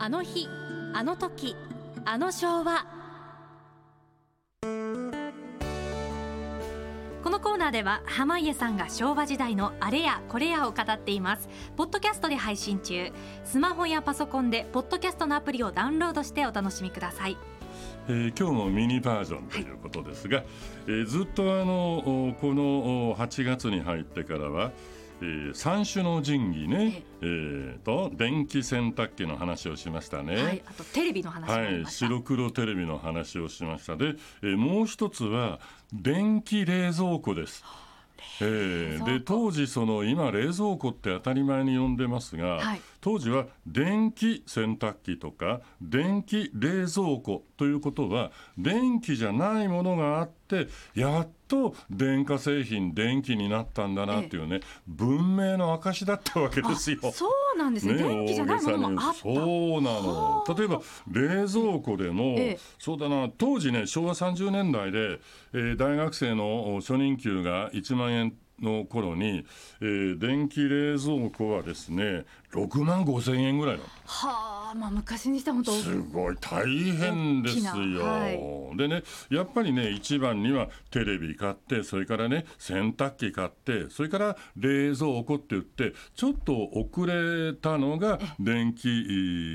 あの日あの時あの昭和。このコーナーでは濱家さんが昭和時代のあれやこれやを語っています。ポッドキャストで配信中。スマホやパソコンでポッドキャストのアプリをダウンロードしてお楽しみください。えー、今日もミニバージョンということですが、はい、えー、ずっとあのこの8月に入ってからはえー、三種の神器ね、えー、と電気洗濯機の話をしましたね、はい、あとテレビの話はい白黒テレビの話をしました。で、えー、もう一つは電気冷蔵庫です。えー、で当時その今冷蔵庫って当たり前に呼んでますが、はい、当時は電気洗濯機とか電気冷蔵庫ということは電気じゃないものがあってやっと電化製品電気になったんだなっていうね、ええ、文明の証だったわけですよ。そうなんですね。ね電気じゃないものもあった。そうなの。例えば冷蔵庫でも、え、そうだな当時ね昭和30年代で、えー、大学生の初任給が1万円の頃に、えー、電気冷蔵庫はですね6万5千円ぐらいなはあまあ昔にしては本当すごい大変ですよ、はい、でねやっぱりね一番にはテレビ買ってそれからね洗濯機買ってそれから冷蔵庫って言ってちょっと遅れたのが電気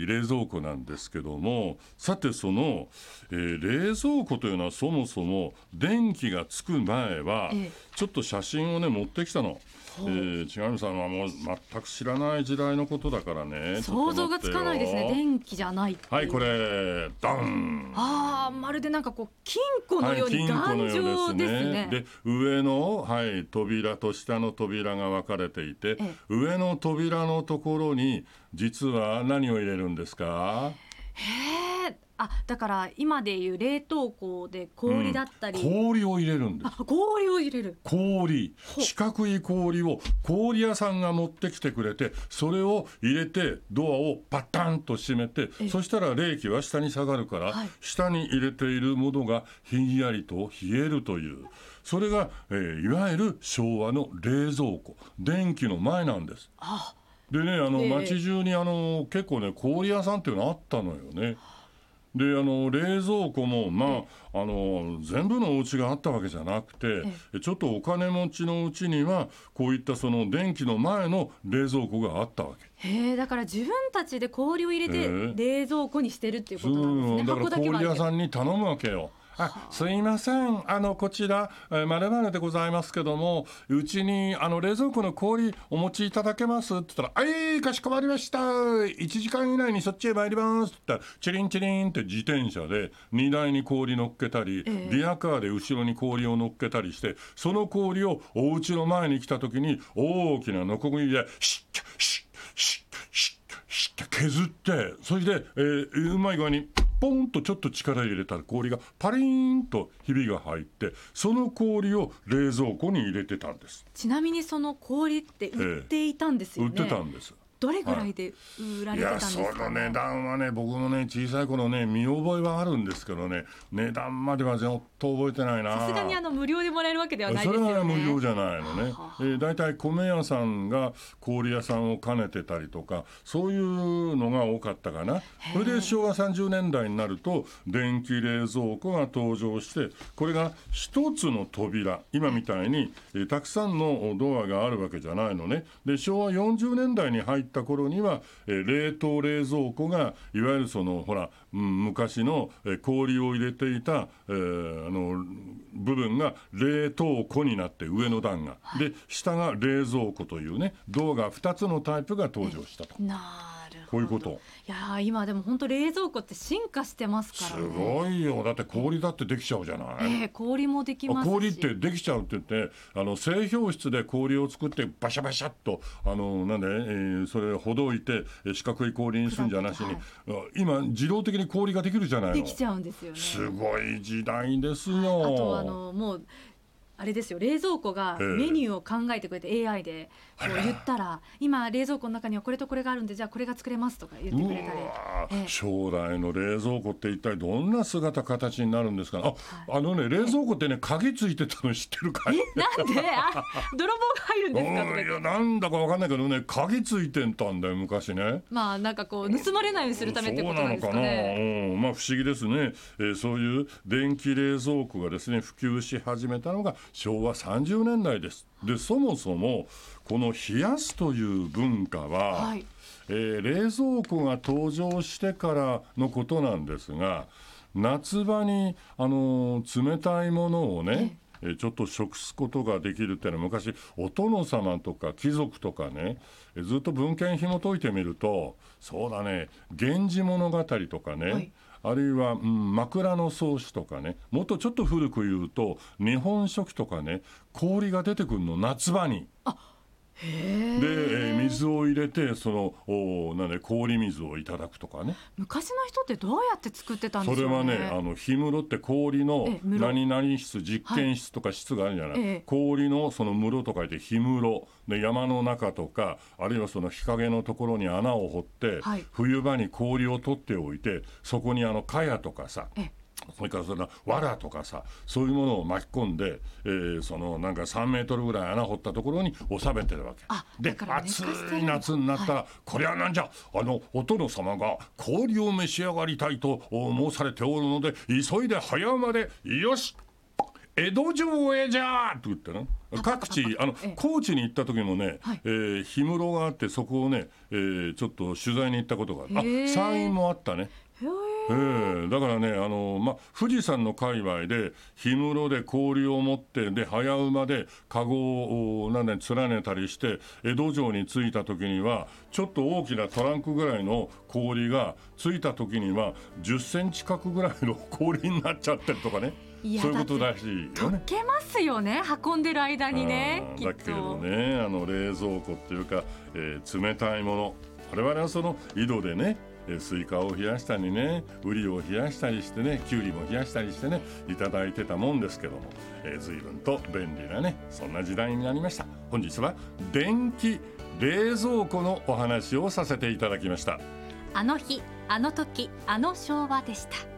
冷蔵庫なんですけどもさてその、えー、冷蔵庫というのはそもそも電気がつく前はちょっと写真をね持ってきたの。えー、千上さんはもう全く知らない時代のことだからね想像がつかないですね。電気じゃないはいこれダン。ああまるでなんかこう金庫のように頑丈ですね,、で上の、はい、扉と下の扉が分かれていて上の扉のところに実は何を入れるんですか？へえあだから今でいう冷凍庫で氷だったり、うん、氷を入れるんです。あ氷を入れる。氷。四角い氷を氷屋さんが持ってきてくれてそれを入れてドアをパタンと閉めてそしたら冷気は下に下がるから、はい、下に入れているものがひんやりと冷えるという。それが、えー、いわゆる昭和の冷蔵庫。電気の前なんです。でねあの、街中にあの結構ね氷屋さんっていうのあったのよね。であの冷蔵庫もまああの全部のお家があったわけじゃなくてちょっとお金持ちのうちにはこういったその電気の前の冷蔵庫があったわけ。へだから自分たちで氷を入れて冷蔵庫にしてるっていうことなんですね。だから氷屋さんに頼むわけよ。あすいません。あのこちらまるまるでございますけどもうちにあの冷蔵庫の氷お持ちいただけます？って言ったら「はいかしこまりました。1時間以内にそっちへ参ります」って言ったらチリンチリンって自転車で荷台に氷乗っけたり、えリアカーで後ろに氷を乗っけたりしてその氷をお家の前に来た時に大きなノコギリでシッシッシッシッシッ削ってそれで、えー、うまい具合に。ポンとちょっと力入れたら氷がパリーンとひびが入ってその氷を冷蔵庫に入れてたんです。ちなみにその氷って売っていたんですよね、ええ、売ってたんですどれぐらいで売られてたんですか、ね、いやその値段はね僕もね小さい頃ね見覚えはあるんですけどね。値段まではずっと覚えてないな。さすがにあの無料でもらえるわけではないですよね。それは無料じゃないのね、えー、だいたい米屋さんが氷屋さんを兼ねてたりとかそういうのが多かったかな。それで昭和30年代になると電気冷蔵庫が登場してこれが一つの扉。今みたいに、えー、たくさんのドアがあるわけじゃないのね。で昭和40年代に入ってった頃には、えー、冷凍冷蔵庫がいわゆるそのほら、うん、昔の、えー、氷を入れていた、えー、あの部分が冷凍庫になって上の段が、で下が冷蔵庫というね銅が2つのタイプが登場したと。こういうこと。いや今でも本当冷蔵庫って進化してますから、ね、すごいよ。だって氷だってできちゃうじゃない、えー、氷もできます氷ってできちゃうって言ってあの製氷室で氷を作ってバシャバシャっとあのなんで、えー、それほどいて四角い氷にするんじゃなしに、はい、今自動的に氷ができるじゃないの。できちゃうんですよね。すごい時代ですよ。あとあのもうあれですよ冷蔵庫がええ。メニューを考えてくれて AI でこう言ったら今冷蔵庫の中にはこれとこれがあるんでじゃあこれが作れますとか言ってうくれたり。わええ。将来の冷蔵庫って一体どんな姿形になるんですかね。あ、あのね冷蔵庫ってね鍵ついてたの知ってるかいなんで？あ泥棒が入るんですか？いやなんだかわかんないけどね鍵ついてたんだよ昔ね。まあなんかこう盗まれないようにするためってことなんですかね。うん、まあ不思議ですね、えーそういう電気冷蔵庫がですね普及し始めたのが昭和30年代です。でそもそもこの冷やすという文化は、はい。えー冷蔵庫が登場してからのことなんですが夏場に、あのー冷たいものをね、えーちょっと食すことができるっていうのは昔お殿様とか貴族とかねえーずっと文献紐解いてみるとそうだね「源氏物語」とかね、はいあるいは、うん、枕草子とかねもっとちょっと古く言うと日本書紀とかね氷が出てくるの夏場に。で、えー水を入れてそのおなんで氷水をいただくとかね。昔の人ってどうやって作ってたんでそれしょうね。はねあの氷室って氷のええ室。何々室実験室とか室があるんじゃない、ええ。氷のその室と書いて氷室。で山の中とかあるいはその日陰のところに穴を掘って、はい。冬場に氷を取っておいてそこにあの茅とかさええそれからその藁とかさそういうものを巻き込んで、えーそのなんか3メートルぐらい穴掘ったところに収めてるわけ。あで暑い夏になったら、これはなんじゃあのお殿様が氷を召し上がりたいとお申されておるので急いで早馬でよし江戸城へじゃーと言ってね。各地あのええ。高知に行った時もね、はい。えー氷室があってそこをね、えーちょっと取材に行ったことがある。あ山陰もあったねええだからねあの、ま、富士山の界隈で氷室で氷を持ってで早馬で籠をおなんだ連ねたりして江戸城に着いた時にはちょっと大きなトランクぐらいの氷が着いた時には10センチ角ぐらいの 氷になっちゃってるとかねそういうことらしいよ溶ね。けますよね運んでる間にねだけれどと。ねあの冷蔵庫っていうか、えー冷たいもの我々はその井戸でねえースイカを冷やしたりねウリを冷やしたりしてねキュウリも冷やしたりしてねいただいてたもんですけども、えー、随分と便利なねそんな時代になりました本日は電気冷蔵庫のお話をさせていただきましたあの日あの時あの昭和でした。